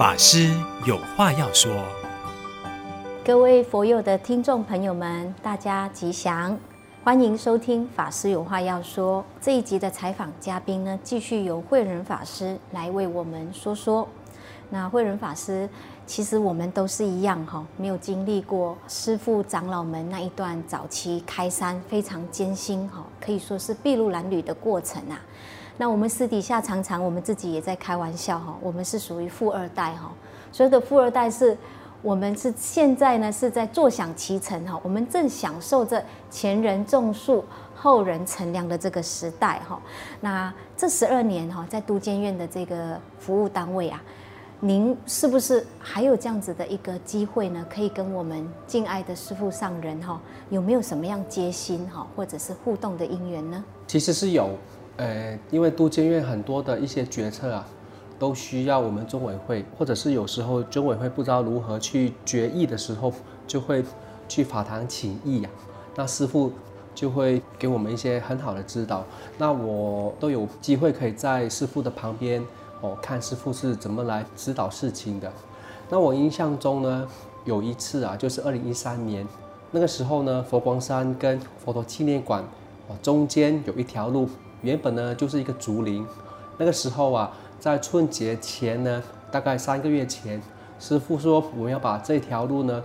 法师有话要说，各位佛友的听众朋友们，大家吉祥，欢迎收听法师有话要说。这一集的采访嘉宾呢，继续由慧仁法师来为我们说说。那慧仁法师，其实我们都是一样哈，没有经历过师父长老们那一段早期开山非常艰辛哈，可以说是筚路蓝缕的过程啊。那我们私底下常常我们自己也在开玩笑哈，我们是属于富二代哈。所谓的富二代是，我们是现在呢是在坐享其成哈，我们正享受着前人种树，后人乘凉的这个时代哈。那这十二年哈，在都监院的这个服务单位啊。您是不是还有这样子的一个机会呢？可以跟我们敬爱的师父上人哈，有没有什么样接心哈，或者是互动的因缘呢？其实是有，呃，因为都监院很多的一些决策啊，都需要我们中委会，或者是有时候中委会不知道如何去决议的时候，就会去法堂请益呀。那师父就会给我们一些很好的指导。那我都有机会可以在师父的旁边。哦，看师傅是怎么来指导事情的。那我印象中呢，有一次啊，就是二零一三年那个时候呢，佛光山跟佛陀纪念馆哦中间有一条路，原本呢就是一个竹林。那个时候啊，在春节前呢，大概三个月前，师傅说我们要把这条路呢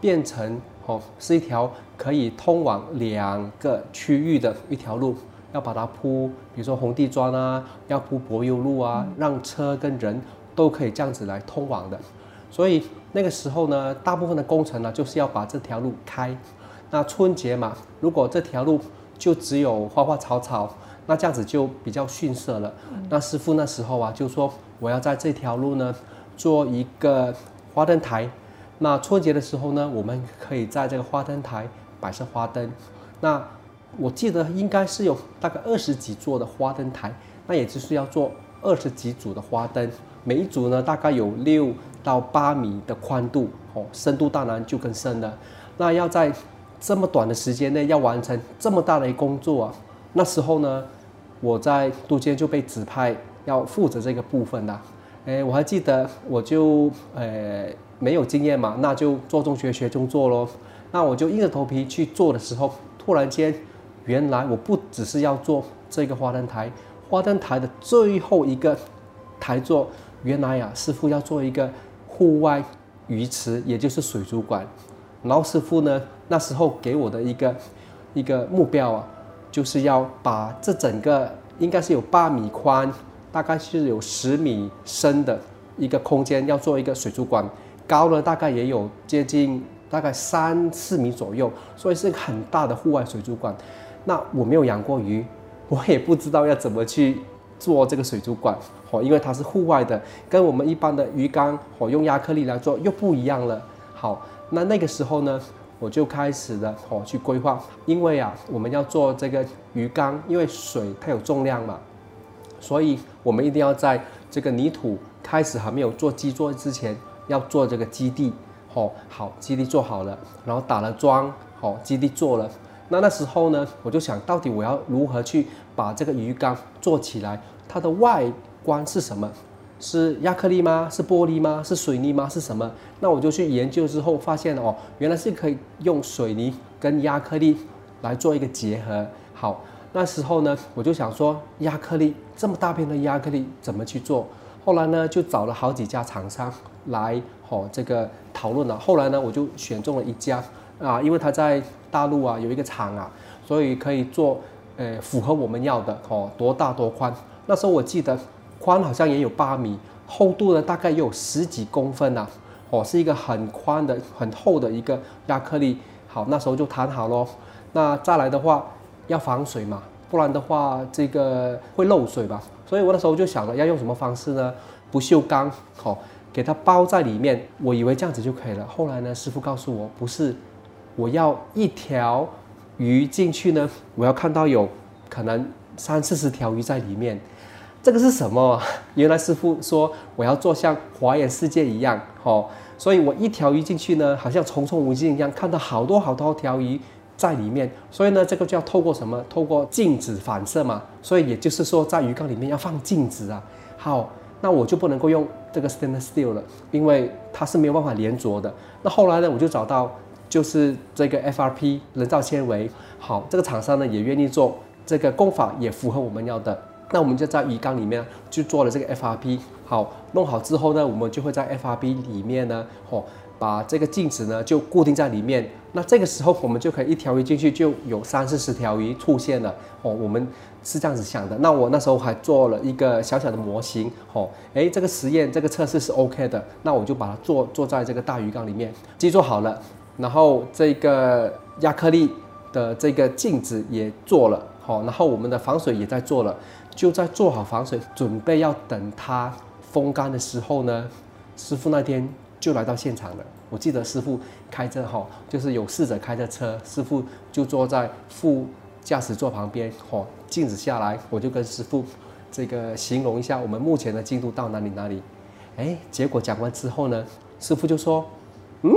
变成哦是一条可以通往两个区域的一条路。要把它铺，比如说红地砖啊，要铺柏油路啊，让车跟人都可以这样子来通往的。所以那个时候呢，大部分的工程呢，就是要把这条路开。那春节嘛，如果这条路就只有花花草草，那这样子就比较逊色了。那师傅那时候啊，就说我要在这条路呢做一个花灯台。那春节的时候呢，我们可以在这个花灯台摆设花灯。那我记得应该是有大概二十几座的花灯台，那也就是要做二十几组的花灯，每一组呢大概有六到八米的宽度，哦，深度当然就更深了。那要在这么短的时间内要完成这么大的一工作啊，那时候呢，我在都监就被指派要负责这个部分的。哎，我还记得我就呃没有经验嘛，那就做中学学中做喽。那我就硬着头皮去做的时候，突然间。原来我不只是要做这个花灯台，花灯台的最后一个台座，原来呀、师傅要做一个户外鱼池，也就是水族馆。然后师傅呢，那时候给我的一个一个目标啊，就是要把这整个应该是有八米宽，大概是有十米深的一个空间，要做一个水族馆，高呢大概也有接近大概三四米左右，所以是很大的户外水族馆。那我没有养过鱼，我也不知道要怎么去做这个水族馆，哦，因为它是户外的，跟我们一般的鱼缸，哦，用亚克力来做又不一样了。好，那那个时候呢，我就开始了，哦，去规划，因为啊，我们要做这个鱼缸，因为水它有重量嘛，所以我们一定要在这个泥土开始还没有做基座之前，要做这个基地，哦，好，基地做好了，然后打了桩，好，基地做了。那那时候呢，我就想到底我要如何去把这个鱼缸做起来？它的外观是什么？是亚克力吗？是玻璃吗？是水泥吗？是什么？那我就去研究之后发现哦，原来是可以用水泥跟亚克力来做一个结合。好，那时候呢，我就想说，亚克力这么大片的亚克力怎么去做？后来呢，就找了好几家厂商来哦这个讨论了。后来呢，我就选中了一家。啊，因为他在大陆啊有一个厂啊，所以可以做，呃，符合我们要的哦，多大多宽。那时候我记得宽好像也有八米，厚度呢大概也有十几公分呐，哦，是一个很宽的、很厚的一个亚克力。好，那时候就谈好咯。那再来的话要防水嘛，不然的话这个会漏水吧。所以我那时候就想了要用什么方式呢？不锈钢，好，哦，给它包在里面。我以为这样子就可以了。后来呢，师傅告诉我不是。我要一条鱼进去呢，我要看到有可能三四十条鱼在里面，这个是什么？原来师傅说我要做像华严世界一样，哦，所以我一条鱼进去呢，好像重重无尽一样，看到好多好多条鱼在里面，所以呢，这个就要透过什么？透过镜子反射嘛，所以也就是说，在鱼缸里面要放镜子啊。好，那我就不能够用这个 stainless steel 了，因为它是没有办法连着的。那后来呢，我就找到就是这个 FRP 人造纤维，好，这个厂商呢也愿意做，这个工法也符合我们要的。那我们就在鱼缸里面就做了这个 FRP，好，弄好之后呢，我们就会在 FRP 里面呢，哦，把这个镜子呢就固定在里面。那这个时候我们就可以一条鱼进去就有三四十条鱼出现了，哦，我们是这样子想的。那我那时候还做了一个小小的模型，哦，诶，这个实验这个测试是 OK 的，那我就把它做做在这个大鱼缸里面，机做好了，然后这个亚克力的这个镜子也做了，好，然后我们的防水也在做了。就在做好防水，准备要等它风干的时候呢，师傅那天就来到现场了。我记得师傅开着哈，就是有试着开着车，师傅就坐在副驾驶座旁边，哈，镜子下来，我就跟师傅这个形容一下我们目前的进度到哪里哪里。哎，结果讲完之后呢，师傅就说，嗯。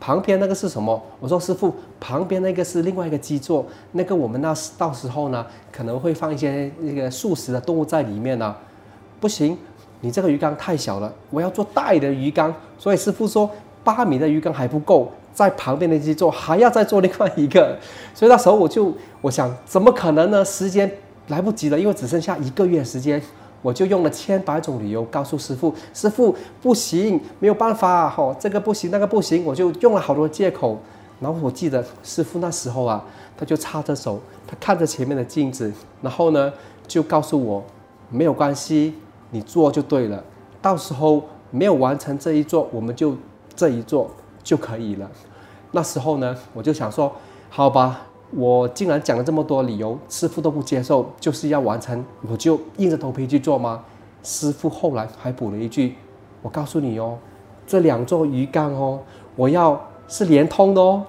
旁边那个是什么？我说师傅，旁边那个是另外一个基座，那个我们那到时候呢，可能会放一些那个素食的动物在里面呢。不行，你这个鱼缸太小了，我要做大的鱼缸。所以师傅说八米的鱼缸还不够，在旁边的基座还要再做另外一个。所以那时候我就我想，怎么可能呢？时间来不及了，因为只剩下一个月时间。我就用了千百种理由告诉师傅，师傅不行，没有办法，吼，这个不行，那个不行，我就用了好多借口。然后我记得师傅那时候啊，他就插着手，他看着前面的镜子，然后呢就告诉我，没有关系，你做就对了。到时候没有完成这一座，我们就这一座就可以了。那时候呢，我就想说，好吧。我竟然讲了这么多理由，师傅都不接受，就是要完成，我就硬着头皮去做吗？师傅后来还补了一句：“我告诉你哦，这两座鱼缸哦，我要是连通的哦，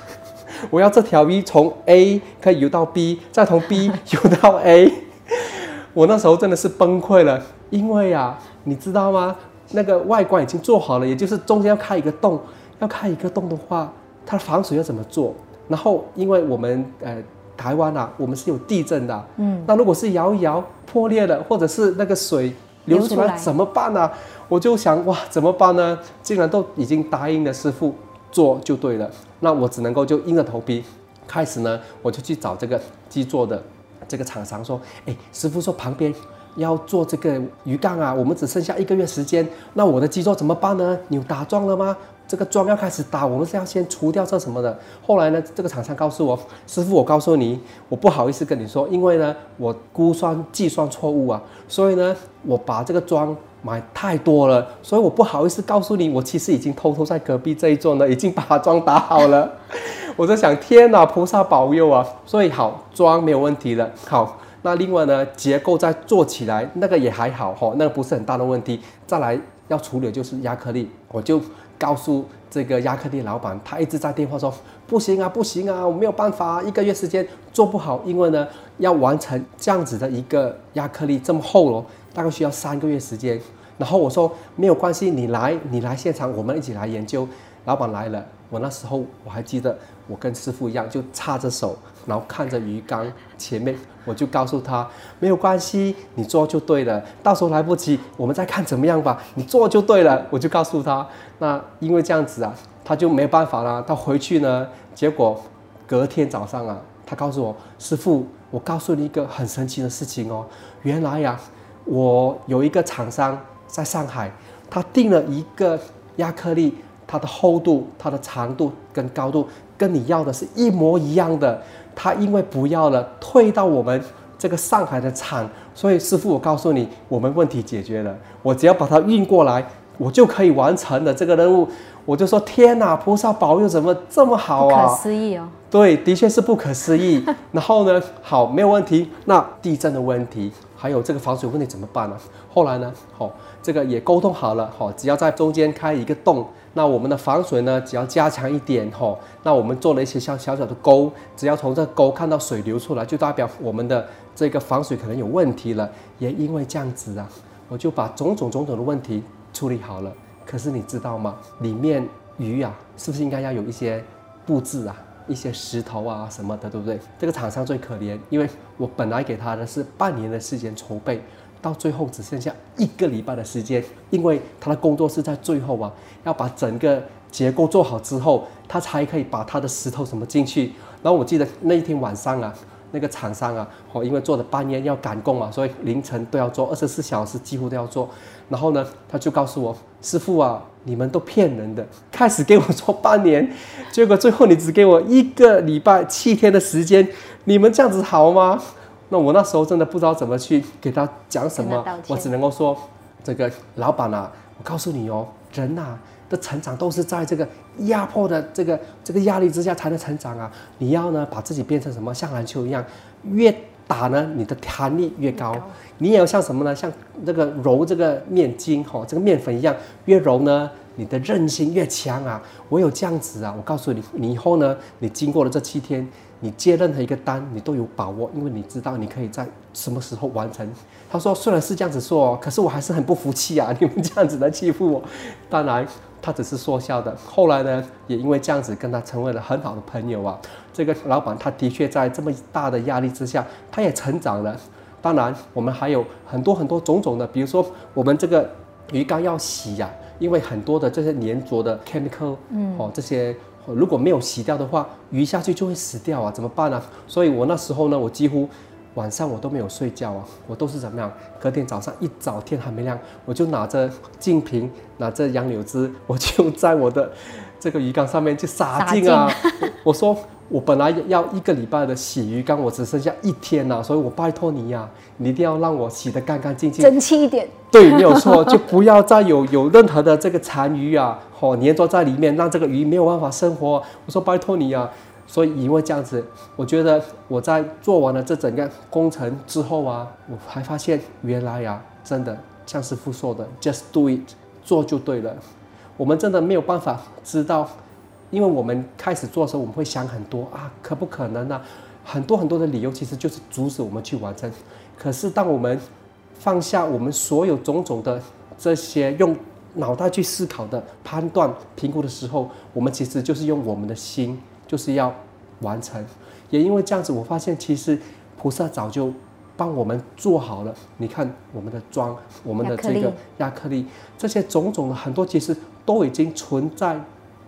我要这条鱼从 A 可以游到 B，再从 B 游到 A。”我那时候真的是崩溃了，因为啊，你知道吗？那个外观已经做好了，也就是中间要开一个洞，要开一个洞的话，它防水要怎么做？然后，因为我们呃台湾啊，我们是有地震的，嗯，那如果是摇一摇破裂了，或者是那个水流出来，怎么办呢？我就想哇，怎么办呢？既然都已经答应了师傅做就对了，那我只能够就硬着头皮开始呢，我就去找这个基座的这个厂商说，哎，师傅说旁边要做这个鱼缸啊，我们只剩下一个月时间，那我的基座怎么办呢？你有打桩了吗？这个桩要开始打，我们是要先除掉这什么的。后来呢，这个厂商告诉我，师傅，我告诉你，我不好意思跟你说，因为呢，我估算计算错误啊，所以呢，我把这个桩买太多了，所以我不好意思告诉你，我其实已经偷偷在隔壁这一座呢，已经把桩打好了。我在想，天哪，菩萨保佑啊！所以好，桩没有问题了。好，那另外呢，结构再做起来，那个也还好哈，那个不是很大的问题。再来要处理就是亚克力，我就。告诉这个亚克力老板，他一直在电话说不行啊，不行啊，我没有办法，一个月时间做不好，因为呢要完成这样子的一个亚克力这么厚哦，大概需要三个月时间。然后我说没有关系，你来，你来现场，我们一起来研究。老板来了，我那时候我还记得，我跟师傅一样，就插着手，然后看着鱼缸前面，我就告诉他没有关系，你做就对了。到时候来不及，我们再看怎么样吧。你做就对了，我就告诉他。那因为这样子啊，他就没有办法了。他回去呢，结果隔天早上啊，他告诉我，师傅，我告诉你一个很神奇的事情哦。原来呀，我有一个厂商在上海，他订了一个亚克力。它的厚度、它的长度跟高度跟你要的是一模一样的，它因为不要了，退到我们这个上海的厂，所以师傅，我告诉你，我们问题解决了，我只要把它运过来，我就可以完成了这个任务。我就说天哪，菩萨保佑，怎么这么好啊？不可思议哦。对，的确是不可思议。然后呢，好，没有问题。那地震的问题，还有这个防水问题怎么办呢？后来呢，好，这个也沟通好了，好，只要在中间开一个洞。那我们的防水呢，只要加强一点吼，那我们做了一些小小小的沟，只要从这沟看到水流出来，就代表我们的这个防水可能有问题了。也因为这样子啊，我就把种种种种的问题处理好了。可是你知道吗？里面鱼啊，是不是应该要有一些布置啊，一些石头啊什么的，对不对？这个厂商最可怜，因为我本来给他的是半年的时间筹备。到最后只剩下一个礼拜的时间，因为他的工作是在最后啊，要把整个结构做好之后，他才可以把他的石头什么进去。然后我记得那一天晚上啊，那个厂商啊，哦，因为做的半夜要赶工啊，所以凌晨都要做，二十四小时几乎都要做。然后呢，他就告诉我，师傅啊，你们都骗人的，开始给我做半年，结果最后你只给我一个礼拜七天的时间，你们这样子好吗？那我那时候真的不知道怎么去给他讲什么，我只能够说，这个老板啊，我告诉你哦，人呐的成长都是在这个压迫的这个这个压力之下才能成长啊。你要呢把自己变成什么，像篮球一样，越打呢你的弹力越高。你也要像什么呢？像这个揉这个面筋哈，这个面粉一样，越揉呢你的韧性越强啊。我有这样子啊，我告诉你，你以后呢，你经过了这七天。你接任何一个单，你都有把握，因为你知道你可以在什么时候完成。他说，虽然是这样子说，可是我还是很不服气啊！你们这样子来欺负我。当然，他只是说笑的。后来呢，也因为这样子跟他成为了很好的朋友啊。这个老板他的确在这么大的压力之下，他也成长了。当然，我们还有很多很多种种的，比如说我们这个鱼缸要洗呀、啊，因为很多的这些粘着的 chemical，嗯，哦这些。如果没有洗掉的话，鱼下去就会死掉啊，怎么办呢、啊？所以我那时候呢，我几乎晚上我都没有睡觉啊，我都是怎么样？隔天早上一早天还没亮，我就拿着净瓶，拿着杨柳枝，我就在我的这个鱼缸上面去撒净啊。我说。我本来要一个礼拜的洗鱼缸，我只剩下一天了，所以我拜托你呀、啊，你一定要让我洗得干干净净、争气一点。对，没有错，就不要再有 有任何的这个残余啊，哦，粘着在里面，让这个鱼没有办法生活。我说拜托你呀、啊，所以因为这样子，我觉得我在做完了这整个工程之后啊，我还发现原来呀、啊，真的像师傅说的，just do it，做就对了。我们真的没有办法知道。因为我们开始做的时候，我们会想很多啊，可不可能呢、很多很多的理由，其实就是阻止我们去完成。可是，当我们放下我们所有种种的这些用脑袋去思考的判断、评估的时候，我们其实就是用我们的心，就是要完成。也因为这样子，我发现其实菩萨早就帮我们做好了。你看，我们的妆，我们的这个亚克力，这些种种的很多，其实都已经存在。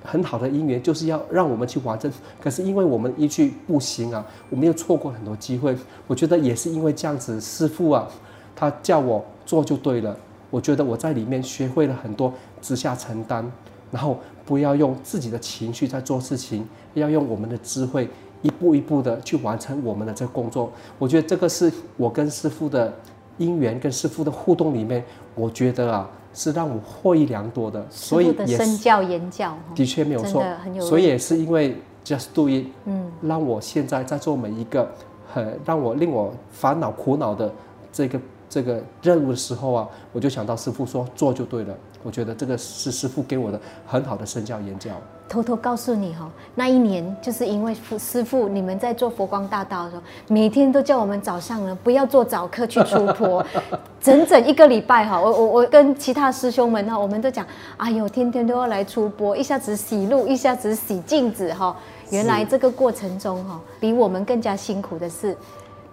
很好的因缘就是要让我们去完成，可是因为我们一句不行啊，我们又错过很多机会。我觉得也是因为这样子，师父啊，他叫我做就对了。我觉得我在里面学会了很多，直下承担，然后不要用自己的情绪在做事情，要用我们的智慧一步一步的去完成我们的这个工作。我觉得这个是我跟师傅的因缘，跟师傅的互动里面，我觉得啊。是让我获益良多的，所以也身教言教的确没有错，所以也是因为 just do it，嗯，让我现在在做每一个很让我令我烦恼苦恼的这个这个任务的时候啊，我就想到师傅说做就对了。我觉得这个是师父给我的很好的身教言教。偷偷告诉你哈，那一年就是因为师父你们在做佛光大道的时候，每天都叫我们早上呢不要做早课去出坡，整整一个礼拜哈，我我我跟其他师兄们哈，我们都讲，哎呦，天天都要来出坡，一下子洗路，一下子洗镜子哈，原来这个过程中哈，比我们更加辛苦的是，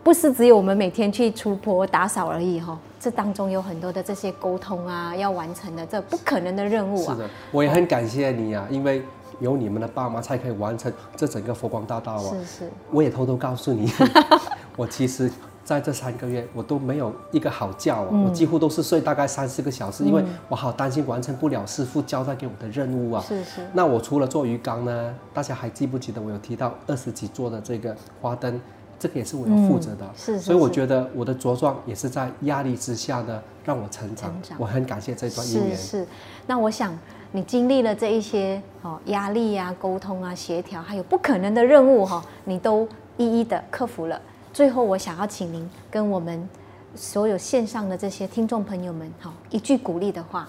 不是只有我们每天去出坡打扫而已哈。这当中有很多的这些沟通啊，要完成的这不可能的任务啊。是的，我也很感谢你啊，因为有你们的爸妈才可以完成这整个佛光大道啊。是是。我也偷偷告诉你，我其实在这三个月我都没有一个好觉啊，嗯、我几乎都是睡大概三四个小时，因为我好担心完成不了师傅交代给我的任务啊。是是。那我除了做鱼缸呢，大家还记不记得我有提到二十几座的这个花灯？这个也是我要负责的，嗯、是，是，是，所以我觉得我的茁壮也是在压力之下呢，让我成长。成长，我很感谢这段姻缘。是是，那我想你经历了这一些哦，压力啊、沟通啊、协调，还有不可能的任务哈，你都一一的克服了。最后，我想要请您跟我们所有线上的这些听众朋友们，哈，一句鼓励的话。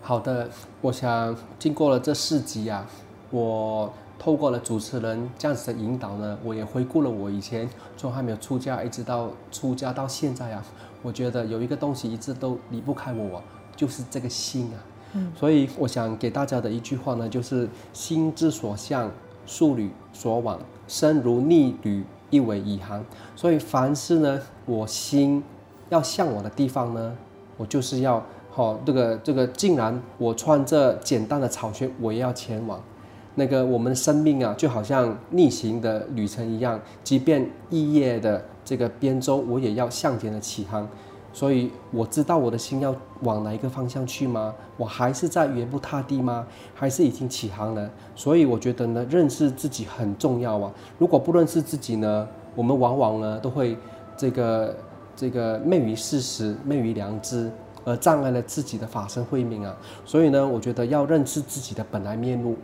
好的，我想经过了这四集啊，我。透过了主持人这样子的引导呢，我也回顾了我以前从还没有出家一直到出家到现在啊，我觉得有一个东西一直都离不开我，就是这个心啊。嗯，所以我想给大家的一句话呢，就是心之所向，素履所往，身如逆旅，一苇以航。所以凡事呢，我心要向往的地方呢，我就是要好、哦、这个这个，竟然我穿着简单的草靴，我也要前往。那个我们的生命啊，就好像逆行的旅程一样，即便异业的这个边舟，我也要向前的起航。所以我知道我的心要往哪一个方向去吗？我还是在原步踏地吗？还是已经起航了？所以我觉得呢，认识自己很重要啊。如果不认识自己呢，我们往往呢都会这个这个昧于事实、昧于良知，而障碍了自己的法身慧命啊。所以呢，我觉得要认识自己的本来面目。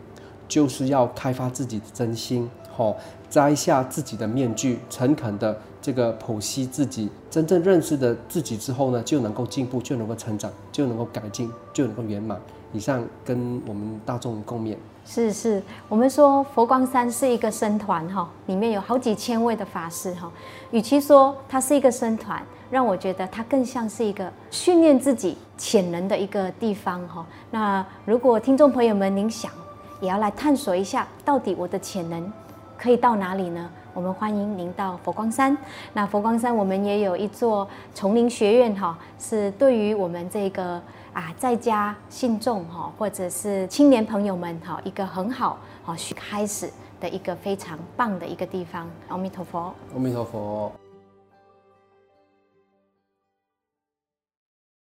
就是要开发自己的真心，吼，摘下自己的面具，诚恳的这个剖析自己，真正认识的自己之后呢，就能够进步，就能够成长，就能够改进，就能够圆满。以上跟我们大众共勉。是是，我们说佛光山是一个僧团哈，里面有好几千位的法师哈。与其说它是一个僧团，让我觉得它更像是一个训练自己潜能的一个地方哈。那如果听众朋友们您想，也要来探索一下，到底我的潜能可以到哪里呢？我们欢迎您到佛光山。那佛光山我们也有一座丛林学院哈，是对于我们这个啊在家信众哈，或者是青年朋友们哈，一个很好好去开始的一个非常棒的一个地方。阿弥陀佛，阿弥陀佛。